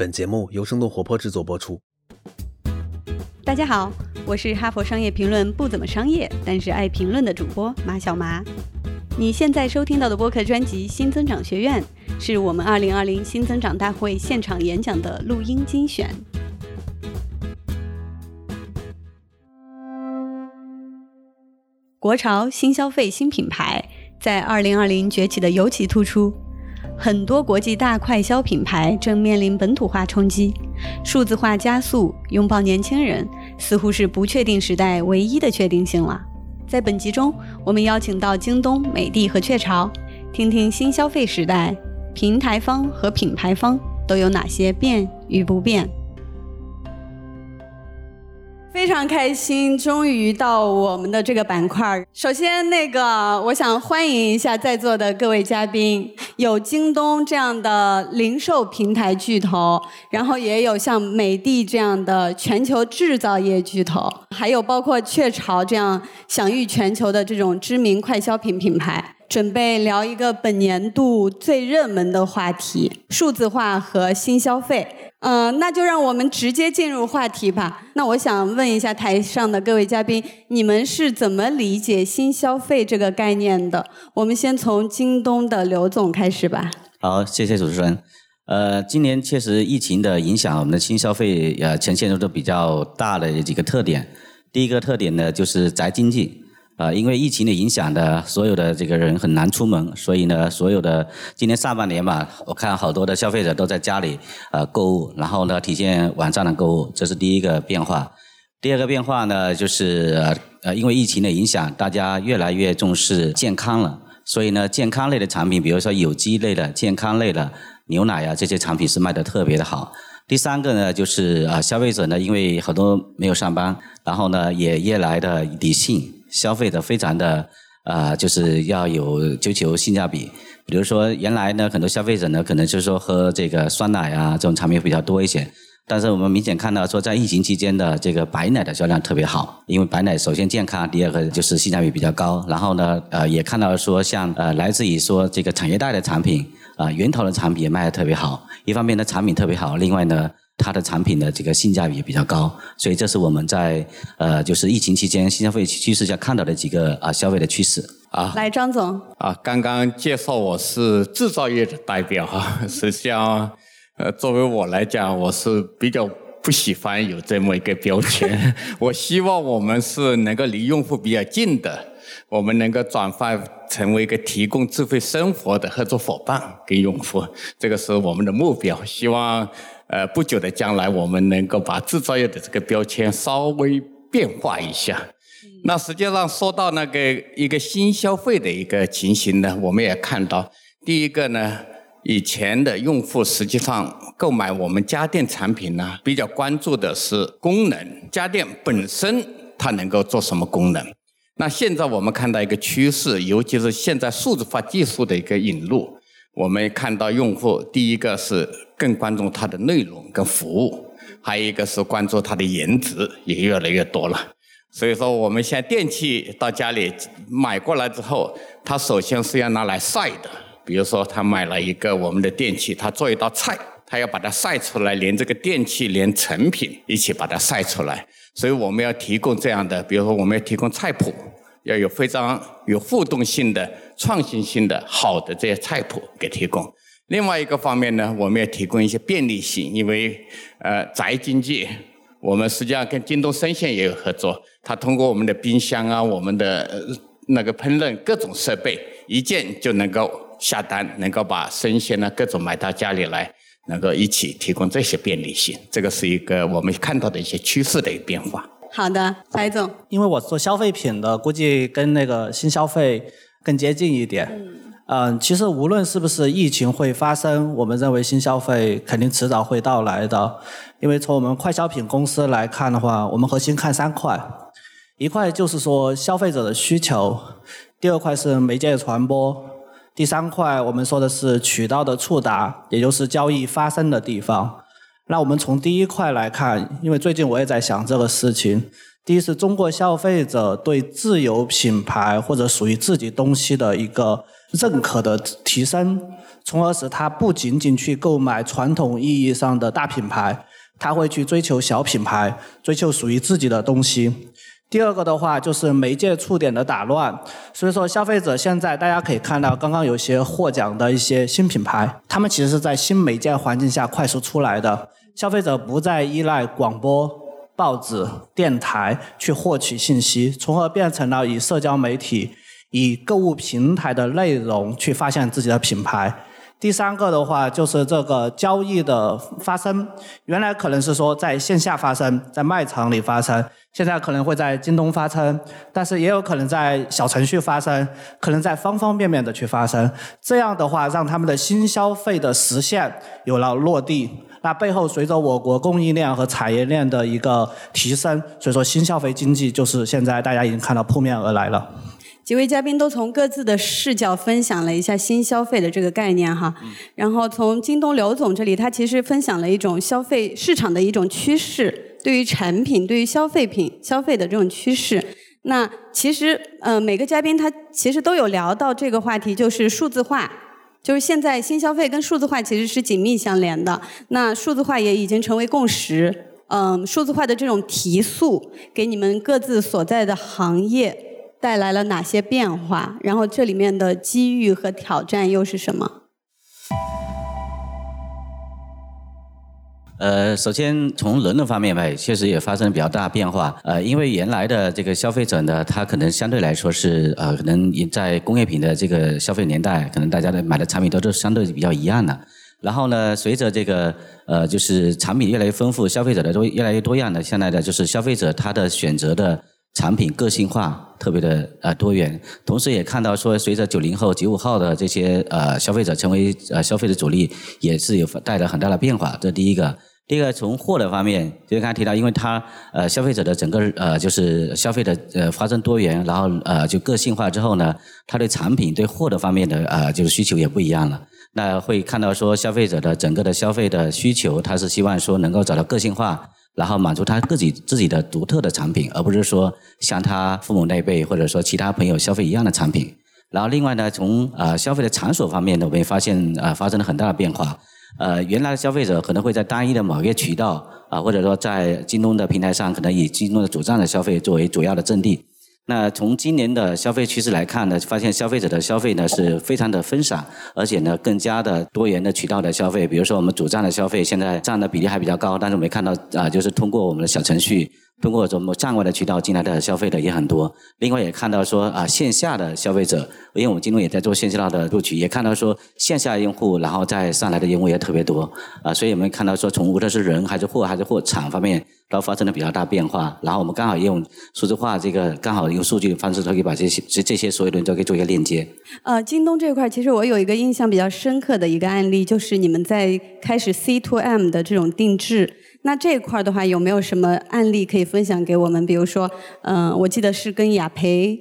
本节目由生动活泼制作播出。大家好，我是哈佛商业评论不怎么商业，但是爱评论的主播马小麻。你现在收听到的播客专辑《新增长学院》，是我们2020新增长大会现场演讲的录音精选。国潮新消费新品牌在2020崛起的尤其突出。很多国际大快消品牌正面临本土化冲击，数字化加速，拥抱年轻人，似乎是不确定时代唯一的确定性了。在本集中，我们邀请到京东、美的和雀巢，听听新消费时代，平台方和品牌方都有哪些变与不变。非常开心，终于到我们的这个板块。首先，那个我想欢迎一下在座的各位嘉宾，有京东这样的零售平台巨头，然后也有像美的这样的全球制造业巨头，还有包括雀巢这样享誉全球的这种知名快消品品牌。准备聊一个本年度最热门的话题：数字化和新消费。嗯，那就让我们直接进入话题吧。那我想问一下台上的各位嘉宾，你们是怎么理解新消费这个概念的？我们先从京东的刘总开始吧。好，谢谢主持人。呃，今年确实疫情的影响，我们的新消费呃呈现出都比较大的几个特点。第一个特点呢，就是宅经济。啊，因为疫情的影响的，所有的这个人很难出门，所以呢，所有的今年上半年嘛，我看好多的消费者都在家里呃购物，然后呢体现网上的购物，这是第一个变化。第二个变化呢，就是呃因为疫情的影响，大家越来越重视健康了，所以呢健康类的产品，比如说有机类的、健康类的牛奶啊这些产品是卖的特别的好。第三个呢，就是啊消费者呢，因为很多没有上班，然后呢也越来的理性。消费的非常的啊，就是要有追求性价比。比如说，原来呢，很多消费者呢，可能就是说喝这个酸奶啊这种产品比较多一些。但是我们明显看到说，在疫情期间的这个白奶的销量特别好，因为白奶首先健康，第二个就是性价比比较高。然后呢，呃，也看到说像呃来自于说这个产业带的产品啊，源头的产品也卖的特别好。一方面呢，产品特别好，另外呢。它的产品的这个性价比比较高，所以这是我们在呃，就是疫情期间新消费趋势下看到的几个啊消费的趋势啊。来，张总啊，刚刚介绍我是制造业的代表哈，实际上呃，作为我来讲，我是比较不喜欢有这么一个标签。我希望我们是能够离用户比较近的，我们能够转换成为一个提供智慧生活的合作伙伴给用户，这个是我们的目标。希望。呃，不久的将来，我们能够把制造业的这个标签稍微变化一下。那实际上说到那个一个新消费的一个情形呢，我们也看到，第一个呢，以前的用户实际上购买我们家电产品呢，比较关注的是功能，家电本身它能够做什么功能。那现在我们看到一个趋势，尤其是现在数字化技术的一个引入。我们看到用户第一个是更关注它的内容跟服务，还有一个是关注它的颜值也越来越多了。所以说，我们现在电器到家里买过来之后，它首先是要拿来晒的。比如说，他买了一个我们的电器，他做一道菜，他要把它晒出来，连这个电器连成品一起把它晒出来。所以我们要提供这样的，比如说我们要提供菜谱。要有非常有互动性的、创新性的好的这些菜谱给提供。另外一个方面呢，我们要提供一些便利性，因为呃宅经济，我们实际上跟京东生鲜也有合作。它通过我们的冰箱啊、我们的那个烹饪各种设备，一键就能够下单，能够把生鲜呢各种买到家里来，能够一起提供这些便利性。这个是一个我们看到的一些趋势的一个变化。好的，白总。因为我做消费品的，估计跟那个新消费更接近一点。嗯。嗯，其实无论是不是疫情会发生，我们认为新消费肯定迟早会到来的。因为从我们快消品公司来看的话，我们核心看三块：一块就是说消费者的需求；第二块是媒介传播；第三块我们说的是渠道的触达，也就是交易发生的地方。那我们从第一块来看，因为最近我也在想这个事情。第一是中国消费者对自有品牌或者属于自己东西的一个认可的提升，从而使他不仅仅去购买传统意义上的大品牌，他会去追求小品牌，追求属于自己的东西。第二个的话就是媒介触点的打乱，所以说消费者现在大家可以看到，刚刚有些获奖的一些新品牌，他们其实是在新媒介环境下快速出来的，消费者不再依赖广播、报纸、电台去获取信息，从而变成了以社交媒体、以购物平台的内容去发现自己的品牌。第三个的话就是这个交易的发生，原来可能是说在线下发生，在卖场里发生。现在可能会在京东发生，但是也有可能在小程序发生，可能在方方面面的去发生。这样的话，让他们的新消费的实现有了落地。那背后随着我国供应链和产业链的一个提升，所以说新消费经济就是现在大家已经看到扑面而来了。几位嘉宾都从各自的视角分享了一下新消费的这个概念哈，然后从京东刘总这里，他其实分享了一种消费市场的一种趋势。对于产品，对于消费品消费的这种趋势，那其实呃每个嘉宾他其实都有聊到这个话题，就是数字化，就是现在新消费跟数字化其实是紧密相连的。那数字化也已经成为共识，嗯，数字化的这种提速，给你们各自所在的行业带来了哪些变化？然后这里面的机遇和挑战又是什么？呃，首先从人的方面吧，确实也发生了比较大变化。呃，因为原来的这个消费者呢，他可能相对来说是呃，可能在工业品的这个消费年代，可能大家的买的产品都是相对比较一样的。然后呢，随着这个呃，就是产品越来越丰富，消费者的都越来越多样的，现在的就是消费者他的选择的产品个性化特别的呃多元。同时也看到说，随着九零后、九五后的这些呃消费者成为呃消费的主力，也是有带来很大的变化。这第一个。第二个，从货的方面，就刚才提到，因为它呃消费者的整个呃就是消费的呃发生多元，然后呃就个性化之后呢，它对产品对货的方面的呃就是需求也不一样了。那会看到说消费者的整个的消费的需求，他是希望说能够找到个性化，然后满足他自己自己的独特的产品，而不是说像他父母那辈或者说其他朋友消费一样的产品。然后另外呢，从呃消费的场所方面呢，我们也发现呃发生了很大的变化。呃，原来的消费者可能会在单一的某一个渠道啊，或者说在京东的平台上，可能以京东的主站的消费作为主要的阵地。那从今年的消费趋势来看呢，发现消费者的消费呢是非常的分散，而且呢更加的多元的渠道的消费。比如说我们主站的消费现在占的比例还比较高，但是我们看到啊，就是通过我们的小程序。通过什么站外的渠道进来的消费的也很多，另外也看到说啊线下的消费者，因为我们京东也在做线下的录取，也看到说线下用户然后再上来的用户也特别多啊，所以我们看到说从无论是人还是货还是货场方面都发生了比较大变化，然后我们刚好用数字化这个刚好用数据的方式都可以把这些这这些所有的都可以做一个链接。呃，京东这块其实我有一个印象比较深刻的一个案例，就是你们在开始 C to M 的这种定制。那这一块的话，有没有什么案例可以分享给我们？比如说，嗯，我记得是跟雅培，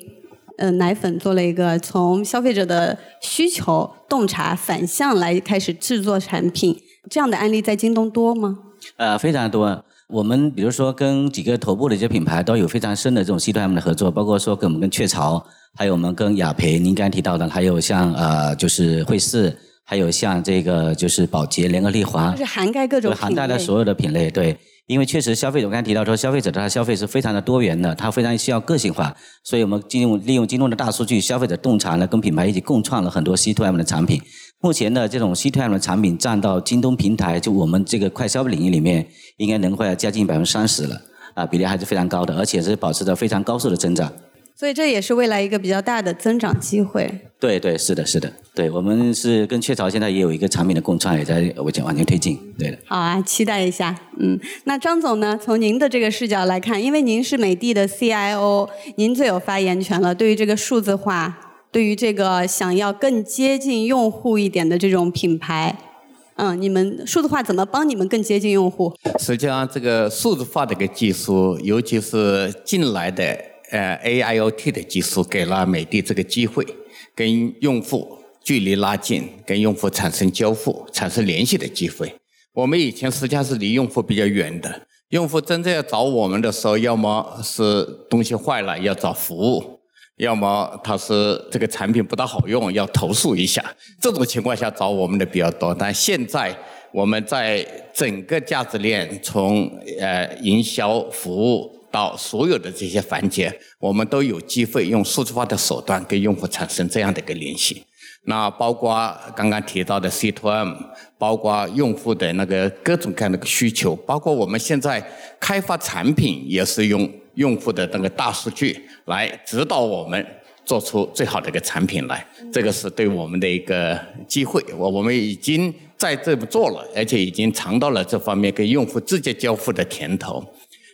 呃，奶粉做了一个从消费者的需求洞察反向来开始制作产品，这样的案例在京东多吗？呃，非常多。我们比如说跟几个头部的一些品牌都有非常深的这种 C to M 的合作，包括说跟我们跟雀巢，还有我们跟雅培，您刚才提到的，还有像呃，就是惠氏。还有像这个就是宝洁、联合利华，就是涵盖各种涵盖了所有的品类。对，因为确实消费者我刚才提到说，消费者他消费是非常的多元的，他非常需要个性化，所以我们利用利用京东的大数据，消费者洞察呢，跟品牌一起共创了很多 C to M 的产品。目前的这种 C to M 的产品占到京东平台就我们这个快消领域里面，应该能会接近百分之三十了，啊，比例还是非常高的，而且是保持着非常高速的增长。所以这也是未来一个比较大的增长机会。对对，是的，是的，对我们是跟雀巢现在也有一个产品的共创，也在往前往前推进。对的。好啊，期待一下。嗯，那张总呢？从您的这个视角来看，因为您是美的的 CIO，您最有发言权了。对于这个数字化，对于这个想要更接近用户一点的这种品牌，嗯，你们数字化怎么帮你们更接近用户？实际上，这个数字化的一个技术，尤其是进来的。呃，AIoT 的技术给了美的这个机会，跟用户距离拉近，跟用户产生交互、产生联系的机会。我们以前实际上是离用户比较远的，用户真正要找我们的时候，要么是东西坏了要找服务，要么他是这个产品不大好用要投诉一下。这种情况下找我们的比较多。但现在我们在整个价值链，从呃营销、服务到所有的这些环节，我们都有机会用数字化的手段跟用户产生这样的一个联系。那包括刚刚提到的 C to M，包括用户的那个各种各样的需求，包括我们现在开发产品也是用用户的那个大数据来指导我们做出最好的一个产品来。这个是对我们的一个机会，我我们已经在这么做了，而且已经尝到了这方面跟用户直接交付的甜头。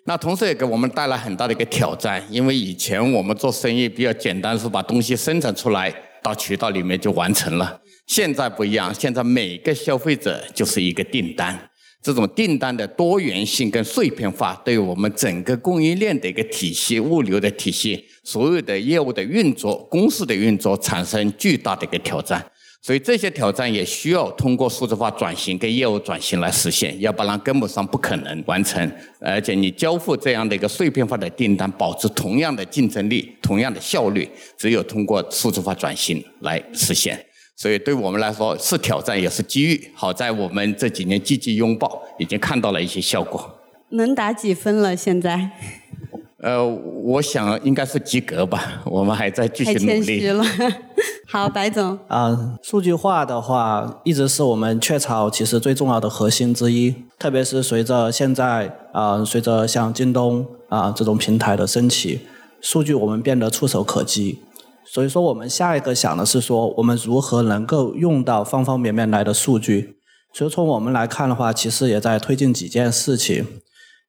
那同时也给我们带来很大的一个挑战，因为以前我们做生意比较简单，是把东西生产出来。到渠道里面就完成了。现在不一样，现在每个消费者就是一个订单。这种订单的多元性跟碎片化，对我们整个供应链的一个体系、物流的体系、所有的业务的运作、公司的运作，产生巨大的一个挑战。所以这些挑战也需要通过数字化转型跟业务转型来实现，要不然根本上不可能完成。而且你交付这样的一个碎片化的订单，保持同样的竞争力、同样的效率，只有通过数字化转型来实现。所以对我们来说是挑战也是机遇。好在我们这几年积极拥抱，已经看到了一些效果。能打几分了？现在？呃，我想应该是及格吧。我们还在继续努力。太谦虚了。好，白总。啊，数据化的话，一直是我们雀巢其实最重要的核心之一。特别是随着现在啊，随着像京东啊这种平台的升起，数据我们变得触手可及。所以说，我们下一个想的是说，我们如何能够用到方方面面来的数据。所以从我们来看的话，其实也在推进几件事情。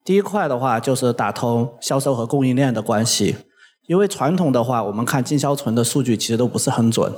第一块的话，就是打通销售和供应链的关系。因为传统的话，我们看经销存的数据其实都不是很准，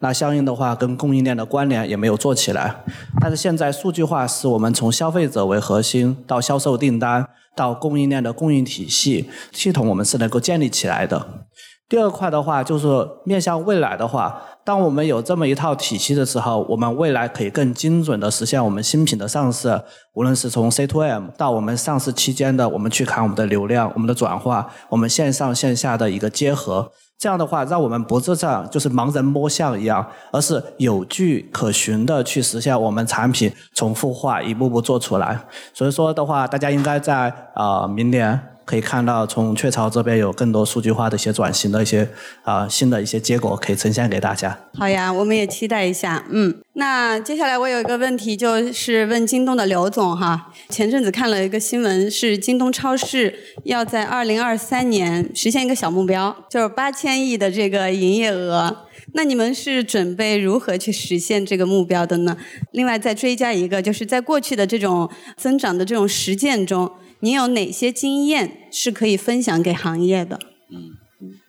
那相应的话跟供应链的关联也没有做起来。但是现在数据化是我们从消费者为核心到销售订单到供应链的供应体系系统，我们是能够建立起来的。第二块的话，就是面向未来的话，当我们有这么一套体系的时候，我们未来可以更精准的实现我们新品的上市，无论是从 C to M 到我们上市期间的，我们去看我们的流量、我们的转化、我们线上线下的一个结合。这样的话，让我们不是这样，就是盲人摸象一样，而是有据可循的去实现我们产品重复化，一步步做出来。所以说的话，大家应该在啊明年。可以看到，从雀巢这边有更多数据化的一些转型的一些啊新的一些结果可以呈现给大家。好呀，我们也期待一下。嗯，那接下来我有一个问题，就是问京东的刘总哈。前阵子看了一个新闻，是京东超市要在二零二三年实现一个小目标，就是八千亿的这个营业额。那你们是准备如何去实现这个目标的呢？另外再追加一个，就是在过去的这种增长的这种实践中。您有哪些经验是可以分享给行业的？嗯，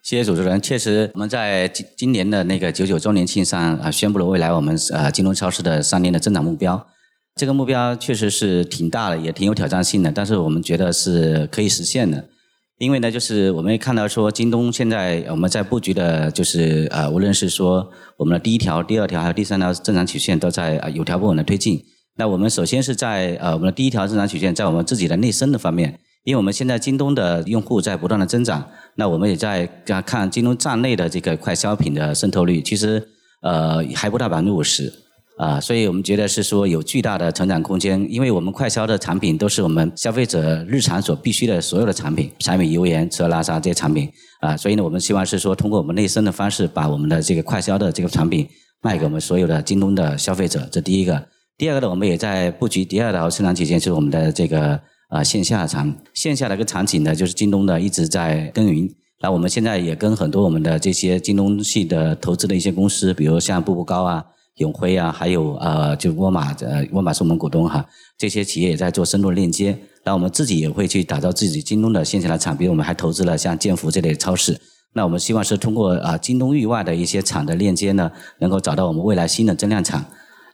谢谢主持人。确实，我们在今今年的那个九九周年庆上啊，宣布了未来我们呃京东超市的三年的增长目标。这个目标确实是挺大的，也挺有挑战性的，但是我们觉得是可以实现的。因为呢，就是我们也看到说，京东现在我们在布局的，就是呃，无论是说我们的第一条、第二条还有第三条增长曲线，都在啊有条不紊的推进。那我们首先是在呃我们的第一条增长曲线，在我们自己的内生的方面，因为我们现在京东的用户在不断的增长，那我们也在看京东站内的这个快消品的渗透率，其实呃还不到百分之五十啊，所以我们觉得是说有巨大的成长空间，因为我们快消的产品都是我们消费者日常所必须的所有的产品，柴米油盐吃喝拉撒这些产品啊，所以呢，我们希望是说通过我们内生的方式，把我们的这个快消的这个产品卖给我们所有的京东的消费者，这第一个。第二个呢，我们也在布局第二条生产曲线，就是我们的这个啊线下场线下的一个场景呢，就是京东的一直在耕耘。那我们现在也跟很多我们的这些京东系的投资的一些公司，比如像步步高啊、永辉啊，还有呃就沃尔玛，呃沃尔玛是我们股东哈，这些企业也在做深度链接。那我们自己也会去打造自己京东的线下的厂，比如我们还投资了像建福这类超市。那我们希望是通过啊京东域外的一些厂的链接呢，能够找到我们未来新的增量厂。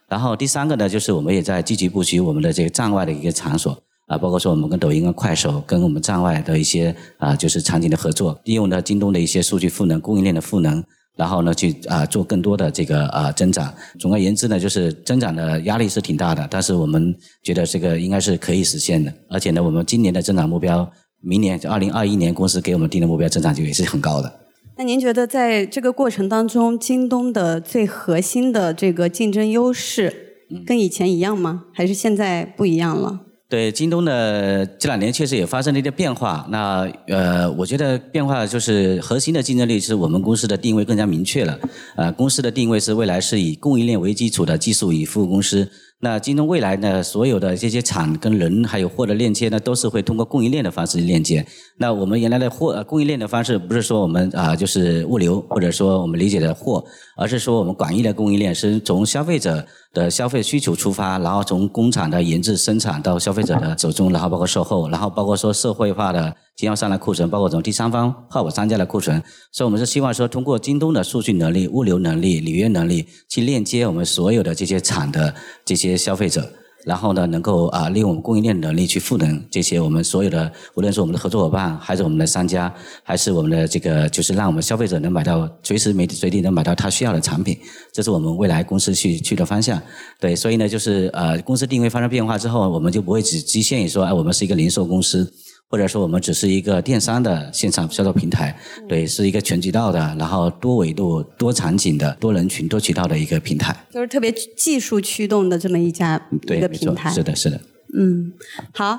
然后第三个呢，就是我们也在积极布局我们的这个站外的一个场所啊，包括说我们跟抖音、跟快手、跟我们站外的一些啊，就是场景的合作，利用呢京东的一些数据赋能、供应链的赋能，然后呢去啊、做更多的这个啊、增长。总而言之呢，就是增长的压力是挺大的，但是我们觉得这个应该是可以实现的。而且呢，我们今年的增长目标，明年二零二一年公司给我们定的目标增长就也是很高的。那您觉得在这个过程当中，京东的最核心的这个竞争优势跟以前一样吗？还是现在不一样了？对京东的这两年确实也发生了一些变化。那呃，我觉得变化就是核心的竞争力是我们公司的定位更加明确了。呃，公司的定位是未来是以供应链为基础的技术与服务公司。那京东未来呢，所有的这些厂跟人还有货的链接呢，都是会通过供应链的方式链接。那我们原来的货、供应链的方式，不是说我们啊、就是物流，或者说我们理解的货，而是说我们广义的供应链是从消费者的消费需求出发，然后从工厂的研制生产到消费者的手中，然后包括售后，然后包括说社会化的经销商的库存，包括从第三方靠谱商家的库存。所以我们是希望说，通过京东的数据能力、物流能力、履约能力，去链接我们所有的这些厂的这些消费者。然后呢，能够啊利用我们供应链能力去赋能这些我们所有的，无论是我们的合作伙伴，还是我们的商家，还是我们的这个，就是让我们消费者能买到随时随地能买到他需要的产品，这是我们未来公司去去的方向。对，所以呢，就是呃，公司定位发生变化之后，我们就不会只局限于说，哎，我们是一个零售公司。或者说我们只是一个电商的线上销售平台，对，是一个全渠道的，然后多维度、多场景的、多人群、多渠道的一个平台。就是特别技术驱动的这么一家对，一个平台。是的，是的。嗯，好。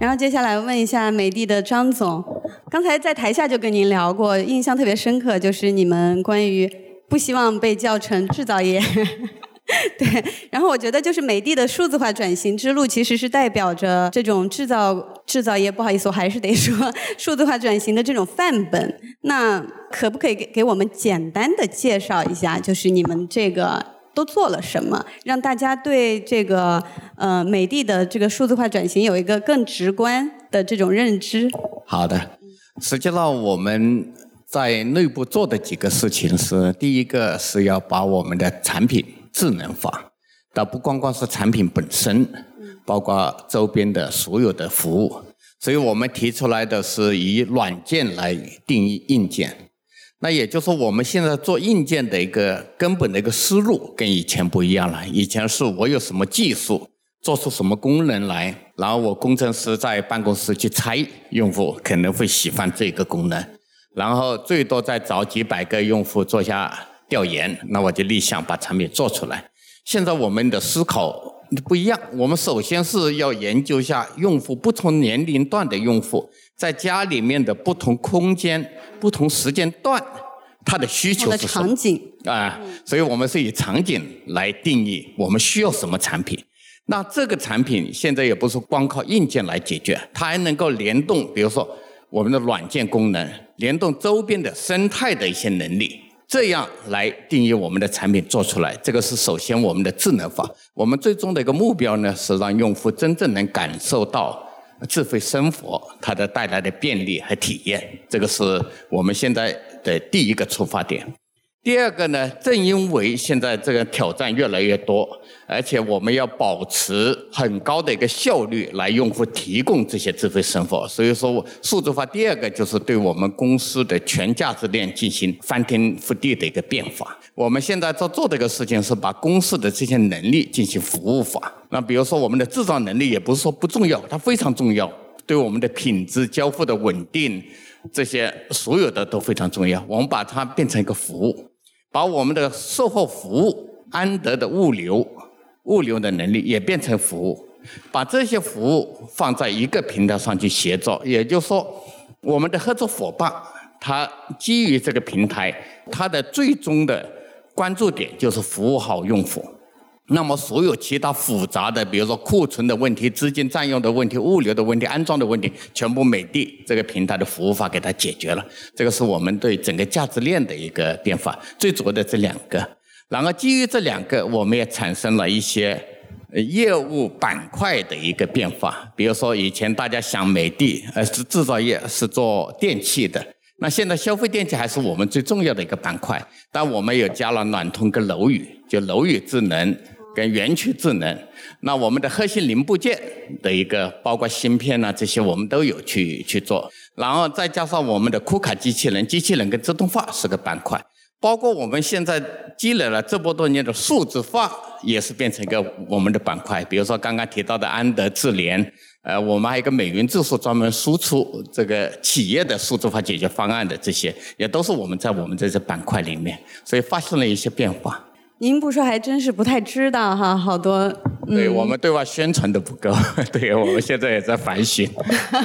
然后接下来问一下美的的张总，刚才在台下就跟您聊过，印象特别深刻，就是你们关于不希望被叫成制造业。对，然后我觉得就是美的的数字化转型之路，其实是代表着这种制造制造业，不好意思，我还是得说数字化转型的这种范本。那可不可以给给我们简单的介绍一下，就是你们这个都做了什么，让大家对这个呃美的的这个数字化转型有一个更直观的这种认知？好的，实际上我们在内部做的几个事情是，第一个是要把我们的产品智能化，它不光光是产品本身，包括周边的所有的服务。所以我们提出来的是以软件来定义硬件。那也就是说，我们现在做硬件的一个根本的一个思路跟以前不一样了。以前是我有什么技术，做出什么功能来，然后我工程师在办公室去猜，用户可能会喜欢这个功能，然后最多再找几百个用户做下调研，那我就立项把产品做出来。现在我们的思考不一样，我们首先是要研究一下用户不同年龄段的用户在家里面的不同空间、不同时间段，他的需求是什么场。景，啊，所以我们是以场景来定义我们需要什么产品。那这个产品现在也不是光靠硬件来解决，它还能够联动，比如说我们的软件功能，联动周边的生态的一些能力，这样来定义我们的产品做出来。这个是首先我们的智能化。我们最终的一个目标呢，是让用户真正能感受到智慧生活它的带来的便利和体验。这个是我们现在的第一个出发点。第二个呢，正因为现在这个挑战越来越多，而且我们要保持很高的一个效率来用户提供这些智慧生活，所以说数字化第二个就是对我们公司的全价值链进行翻天覆地的一个变化。我们现在在做的一个事情是把公司的这些能力进行服务化。那比如说我们的制造能力也不是说不重要，它非常重要，对我们的品质交付的稳定。这些所有的都非常重要，我们把它变成一个服务，把我们的售后服务、安德的物流、物流的能力也变成服务，把这些服务放在一个平台上去协作。也就是说，我们的合作伙伴他基于这个平台，他的最终的关注点就是服务好用户。那么，所有其他复杂的，比如说库存的问题、资金占用的问题、物流的问题、安装的问题，全部美的这个平台的服务法给它解决了。这个是我们对整个价值链的一个变化，最主要的这两个。然后基于这两个，我们也产生了一些业务板块的一个变化。比如说，以前大家想美的呃是制造业，是做电器的。那现在消费电器还是我们最重要的一个板块，但我们又加了暖通跟楼宇，就楼宇智能，跟园区智能。那我们的核心零部件的一个，包括芯片呐、这些，我们都有去去做。然后再加上我们的库卡机器人、机器人跟自动化是个板块，包括我们现在积累了这么多年的数字化，也是变成一个我们的板块。比如说刚刚提到的安德智联，呃，我们还有一个美云智数专门输出这个企业的数字化解决方案的这些，也都是我们在我们这些板块里面，所以发生了一些变化。您不说还真是不太知道哈，好多。对我们对外宣传的不够，对我们现在也在反省。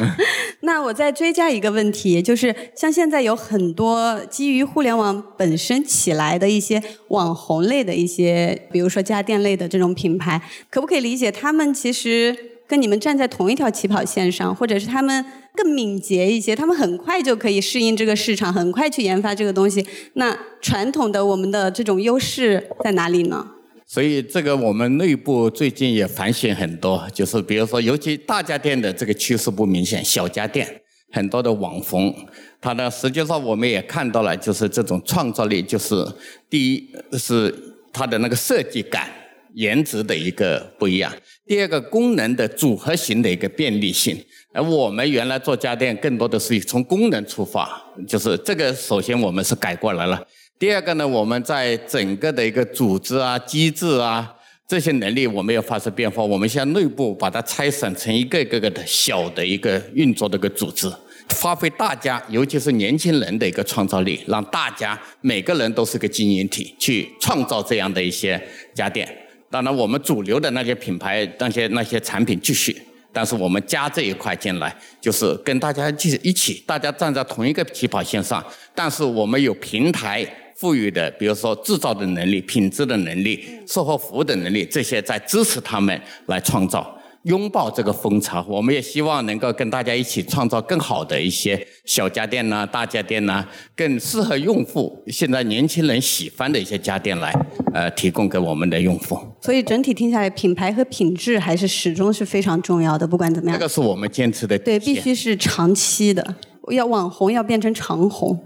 那我再追加一个问题，就是像现在有很多基于互联网本身起来的一些网红类的一些，比如说家电类的这种品牌，可不可以理解他们其实跟你们站在同一条起跑线上，或者是他们更敏捷一些，他们很快就可以适应这个市场，很快去研发这个东西。那传统的我们的这种优势在哪里呢？所以这个我们内部最近也反省很多，就是比如说，尤其大家电的这个趋势不明显，小家电很多的网红，它呢实际上我们也看到了，就是这种创造力，就是第一是它的那个设计感、颜值的一个不一样；第二个功能的组合型的一个便利性。而我们原来做家电更多的是从功能出发，就是这个首先我们是改过来了。第二个呢，我们在整个的一个组织啊、机制啊这些能力，我们要发生变化。我们现在内部把它拆散成一个个个的小的一个运作的一个组织，发挥大家，尤其是年轻人的一个创造力，让大家每个人都是个经营体，去创造这样的一些家电。当然，我们主流的那些品牌、那些那些产品继续。但是我们加这一块进来，就是跟大家一一起，大家站在同一个起跑线上。但是我们有平台赋予的，比如说制造的能力、品质的能力、售后服务的能力，这些在支持他们来创造。拥抱这个风潮，我们也希望能够跟大家一起创造更好的一些小家电呐、大家电呐，更适合用户现在年轻人喜欢的一些家电来，呃，提供给我们的用户。所以整体听下来，品牌和品质还是始终是非常重要的，不管怎么样。这个是我们坚持的。对，必须是长期的，要网红要变成长红。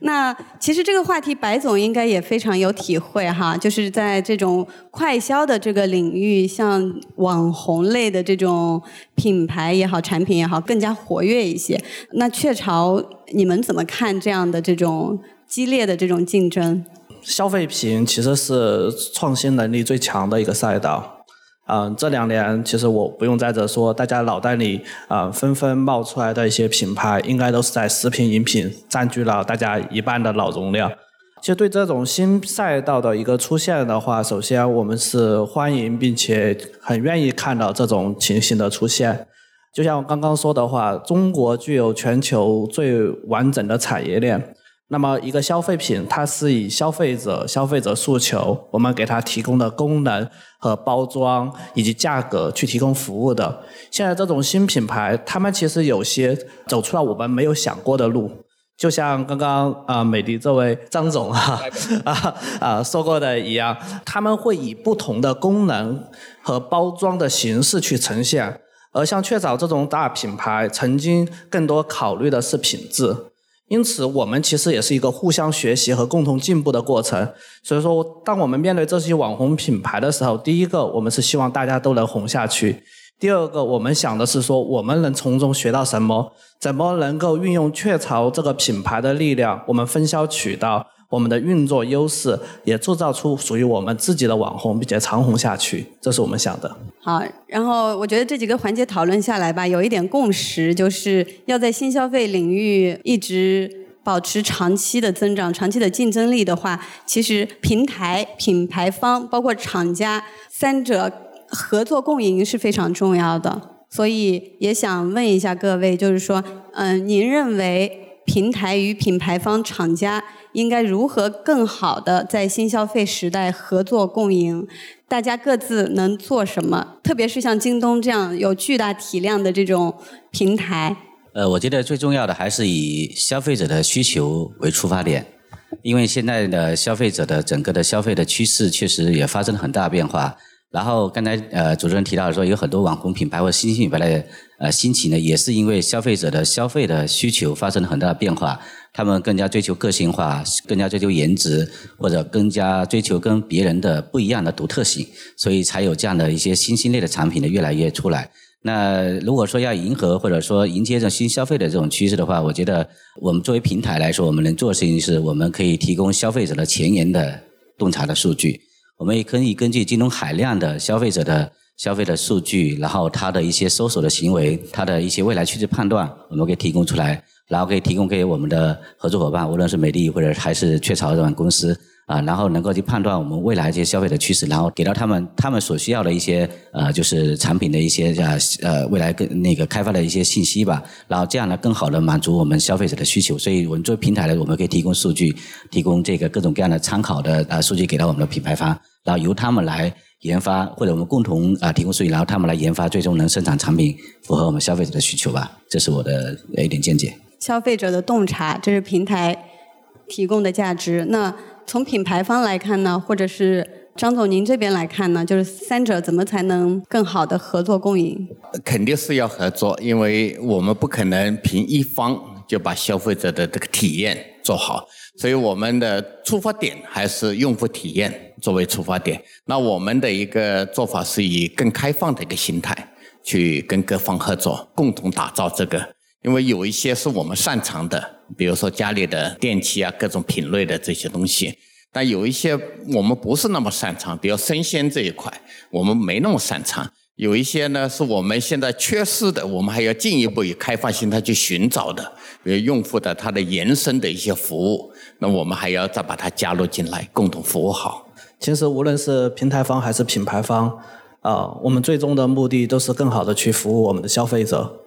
那其实这个话题，白总应该也非常有体会哈，就是在这种快销的这个领域，像网红类的这种品牌也好，产品也好，更加活跃一些。那雀巢，你们怎么看这样的这种激烈的这种竞争？消费品其实是创新能力最强的一个赛道。嗯，这两年其实我不用在这说，大家脑袋里啊纷纷冒出来的一些品牌，应该都是在食品饮品占据了大家一半的脑容量。其实对这种新赛道的一个出现的话，首先我们是欢迎并且很愿意看到这种情形的出现。就像我刚刚说的话，中国具有全球最完整的产业链。那么，一个消费品，它是以消费者消费者诉求，我们给它提供的功能和包装以及价格去提供服务的。现在这种新品牌，他们其实有些走出了我们没有想过的路，就像刚刚啊美的这位张总啊啊啊说过的一样，他们会以不同的功能和包装的形式去呈现，而像雀巢这种大品牌，曾经更多考虑的是品质。因此，我们其实也是一个互相学习和共同进步的过程。所以说，当我们面对这些网红品牌的时候，第一个，我们是希望大家都能红下去；第二个，我们想的是说，我们能从中学到什么，怎么能够运用雀巢这个品牌的力量，我们分销渠道。我们的运作优势也铸造出属于我们自己的网红，并且长红下去，这是我们想的。好，然后我觉得这几个环节讨论下来吧，有一点共识，就是要在新消费领域一直保持长期的增长、长期的竞争力的话，其实平台、品牌方包括厂家三者合作共赢是非常重要的。所以也想问一下各位，就是说，嗯，您认为平台与品牌方厂家？应该如何更好的在新消费时代合作共赢？大家各自能做什么？特别是像京东这样有巨大体量的这种平台。呃，我觉得最重要的还是以消费者的需求为出发点，因为现在的消费者的整个的消费的趋势确实也发生了很大变化。然后刚才呃主持人提到说有很多网红品牌或新兴品牌的呃兴起呢，也是因为消费者的消费的需求发生了很大的变化，他们更加追求个性化，更加追求颜值，或者更加追求跟别人的不一样的独特性，所以才有这样的一些新兴类的产品呢越来越出来。那如果说要迎合或者说迎接这种新消费的这种趋势的话，我觉得我们作为平台来说，我们能做的事情是我们可以提供消费者的前沿的洞察的数据。我们也可以根据京东海量的消费者的消费的数据，然后他的一些搜索的行为，他的一些未来趋势判断，我们可以提供出来，然后可以提供给我们的合作伙伴，无论是美的或者还是雀巢这种公司。啊，然后能够去判断我们未来这些消费的趋势，然后给到他们他们所需要的一些呃，就是产品的一些呃呃未来更那个开发的一些信息吧，然后这样呢更好的满足我们消费者的需求。所以我们作为平台呢，我们可以提供数据，提供这个各种各样的参考的呃数据给到我们的品牌方，然后由他们来研发，或者我们共同啊提供数据，然后他们来研发，最终能生产产品符合我们消费者的需求吧。这是我的一点见解。消费者的洞察，这是平台提供的价值。那从品牌方来看呢，或者是张总您这边来看呢，就是三者怎么才能更好的合作共赢？肯定是要合作，因为我们不可能凭一方就把消费者的这个体验做好，所以我们的出发点还是用户体验作为出发点。那我们的一个做法是以更开放的一个心态去跟各方合作，共同打造这个。因为有一些是我们擅长的，比如说家里的电器啊，各种品类的这些东西。但有一些我们不是那么擅长，比如生鲜这一块，我们没那么擅长。有一些呢是我们现在缺失的，我们还要进一步以开放心态去寻找的，比如用户的他的延伸的一些服务，那我们还要再把它加入进来，共同服务好。其实无论是平台方还是品牌方，啊，我们最终的目的都是更好的去服务我们的消费者。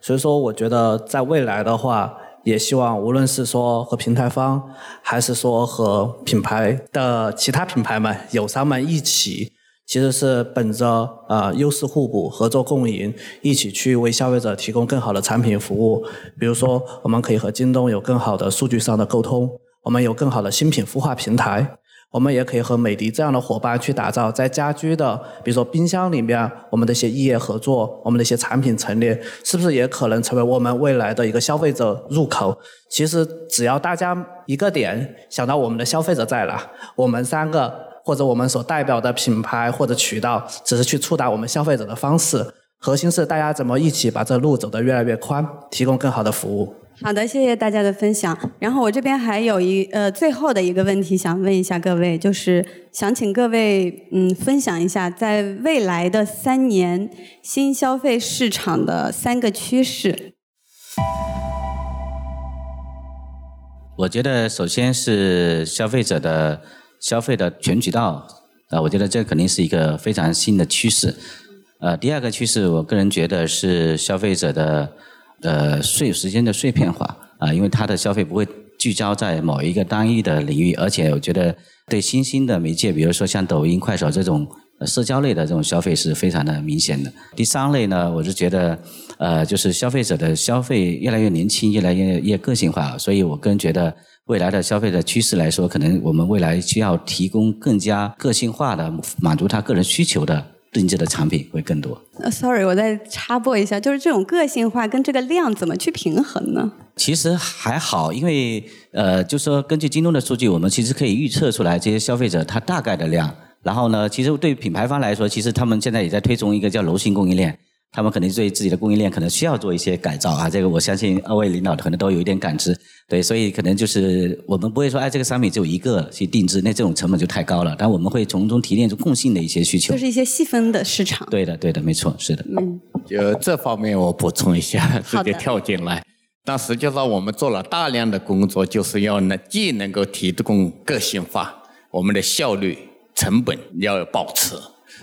所以说，我觉得在未来的话，也希望无论是说和平台方，还是说和品牌的其他品牌们、友商们一起，其实是本着呃优势互补、合作共赢，一起去为消费者提供更好的产品服务。比如说，我们可以和京东有更好的数据上的沟通，我们有更好的新品孵化平台。我们也可以和美的这样的伙伴去打造在家居的，比如说冰箱里面，我们的一些异业合作，我们的一些产品陈列，是不是也可能成为我们未来的一个消费者入口？其实只要大家一个点想到我们的消费者在哪，我们三个或者我们所代表的品牌或者渠道，只是去触达我们消费者的方式，核心是大家怎么一起把这路走得越来越宽，提供更好的服务。好的，谢谢大家的分享。然后我这边还有一呃最后的一个问题想问一下各位，就是想请各位嗯分享一下，在未来的三年新消费市场的三个趋势。我觉得首先是消费者的消费的全渠道啊，我觉得这肯定是一个非常新的趋势。呃，第二个趋势，我个人觉得是消费者的。呃，碎时间的碎片化啊，因为它的消费不会聚焦在某一个单一的领域，而且我觉得对新兴的媒介，比如说像抖音、快手这种社交类的这种消费是非常的明显的。第三类呢，我是觉得呃，就是消费者的消费越来越年轻，越来越越个性化，所以我个人觉得未来的消费的趋势来说，可能我们未来需要提供更加个性化的满足他个人需求的。定制的产品会更多。呃，sorry，我再插播一下，就是这种个性化跟这个量怎么去平衡呢？其实还好，因为呃，就说根据京东的数据，我们其实可以预测出来这些消费者他大概的量。然后呢，其实对品牌方来说，其实他们现在也在推崇一个叫柔性供应链。他们可能对自己的供应链可能需要做一些改造啊，这个我相信二位领导可能都有一点感知，对，所以可能就是我们不会说，哎，这个商品只有一个去定制，那这种成本就太高了，但我们会从中提炼出共性的一些需求，就是一些细分的市场。对的，对的，没错，是的。嗯，就这方面我补充一下，直接跳进来。但实际上我们做了大量的工作，就是要能既能够提供个性化，我们的效率、成本要保持。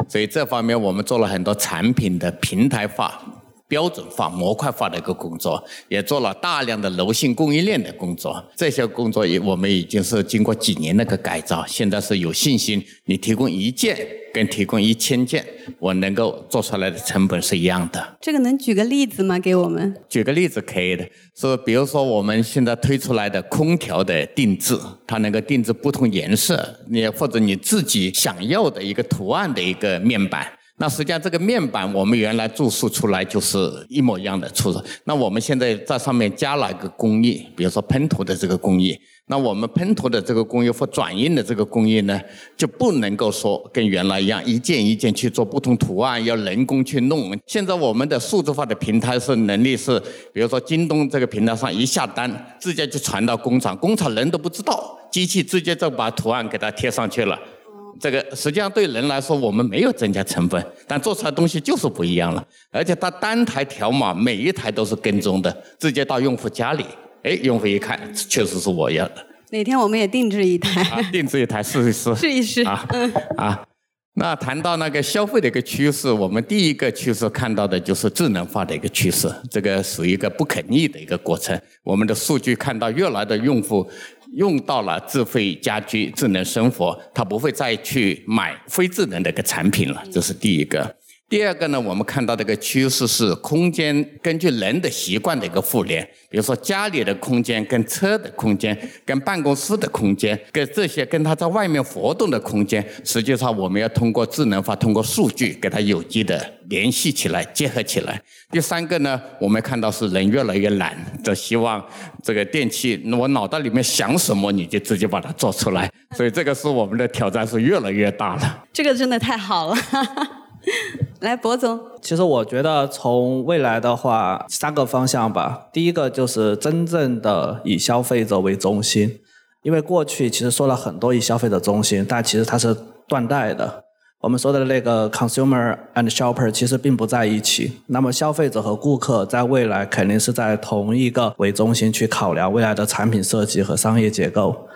所以这方面我们做了很多产品的平台化、标准化、模块化的一个工作，也做了大量的柔性供应链的工作。这些工作也我们已经是经过几年那个改造，现在是有信心。你提供一件跟提供一千件，我能够做出来的成本是一样的。这个能举个例子吗？给我们？举个例子可以的，是比如说我们现在推出来的空调的定制，它能够定制不同颜色，你或者你自己想要的一个图案的一个面板。那实际上这个面板我们原来注塑出来就是一模一样的出那我们现在在上面加了一个工艺，比如说喷涂的这个工艺。那我们喷涂的这个工艺或转印的这个工艺呢，就不能够说跟原来一样一件一件去做不同图案，要人工去弄。现在我们的数字化的平台是能力是，比如说京东这个平台上一下单，直接就传到工厂，工厂人都不知道，机器直接就把图案给它贴上去了。这个实际上对人来说，我们没有增加成本，但做出来东西就是不一样了。而且它单台条码每一台都是跟踪的，直接到用户家里。哎，用户一看，确实是我要的。哪天我们也定制一台？定制一台试一试。试一试。啊啊！那谈到那个消费的一个趋势，我们第一个趋势看到的就是智能化的一个趋势，这个属于一个不可逆的一个过程。我们的数据看到，越来的用户用到了智慧家居、智能生活，他不会再去买非智能的一个产品了，这是第一个。第二个呢，我们看到这个趋势是空间根据人的习惯的一个互联。比如说家里的空间、跟车的空间、跟办公室的空间、跟这些跟他在外面活动的空间，实际上我们要通过智能化、通过数据给它有机的联系起来、结合起来。第三个呢，我们看到是人越来越懒，就希望这个电器，我脑袋里面想什么你就直接把它做出来。所以这个是我们的挑战是越来越大了。这个真的太好了。来，博总。其实我觉得从未来的话，三个方向吧。第一个就是真正的以消费者为中心，因为过去其实说了很多以消费者中心，但其实它是断代的。我们说的那个 consumer and shopper 其实并不在一起。那么消费者和顾客在未来肯定是在同一个为中心去考量未来的产品设计和商业结构。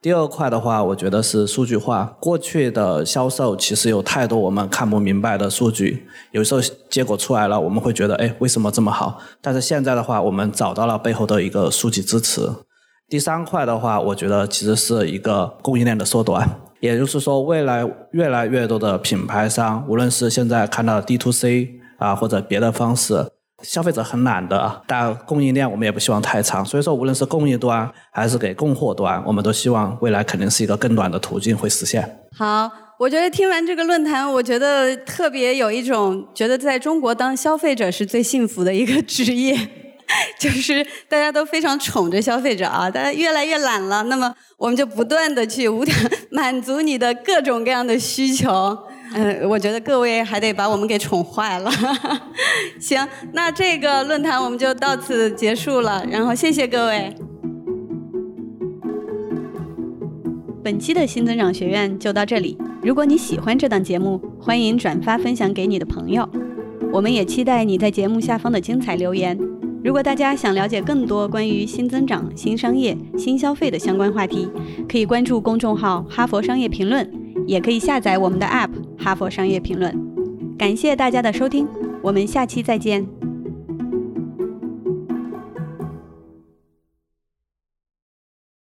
第二块的话，我觉得是数据化。过去的销售其实有太多我们看不明白的数据，有时候结果出来了，我们会觉得，哎，为什么这么好？但是现在的话，我们找到了背后的一个数据支持。第三块的话，我觉得其实是一个供应链的缩短，也就是说，未来越来越多的品牌商，无论是现在看到的 D to C 啊，或者别的方式。消费者很懒的，但供应链我们也不希望太长，所以说无论是供应端还是给供货端，我们都希望未来肯定是一个更短的途径会实现。好，我觉得听完这个论坛，我觉得特别有一种觉得在中国当消费者是最幸福的一个职业，就是大家都非常宠着消费者啊，大家越来越懒了，那么我们就不断的去无条满足你的各种各样的需求。嗯，我觉得各位还得把我们给宠坏了。行，那这个论坛我们就到此结束了，然后谢谢各位。本期的新增长学院就到这里。如果你喜欢这档节目，欢迎转发分享给你的朋友。我们也期待你在节目下方的精彩留言。如果大家想了解更多关于新增长、新商业、新消费的相关话题，可以关注公众号“哈佛商业评论”。也可以下载我们的 App《哈佛商业评论》。感谢大家的收听，我们下期再见。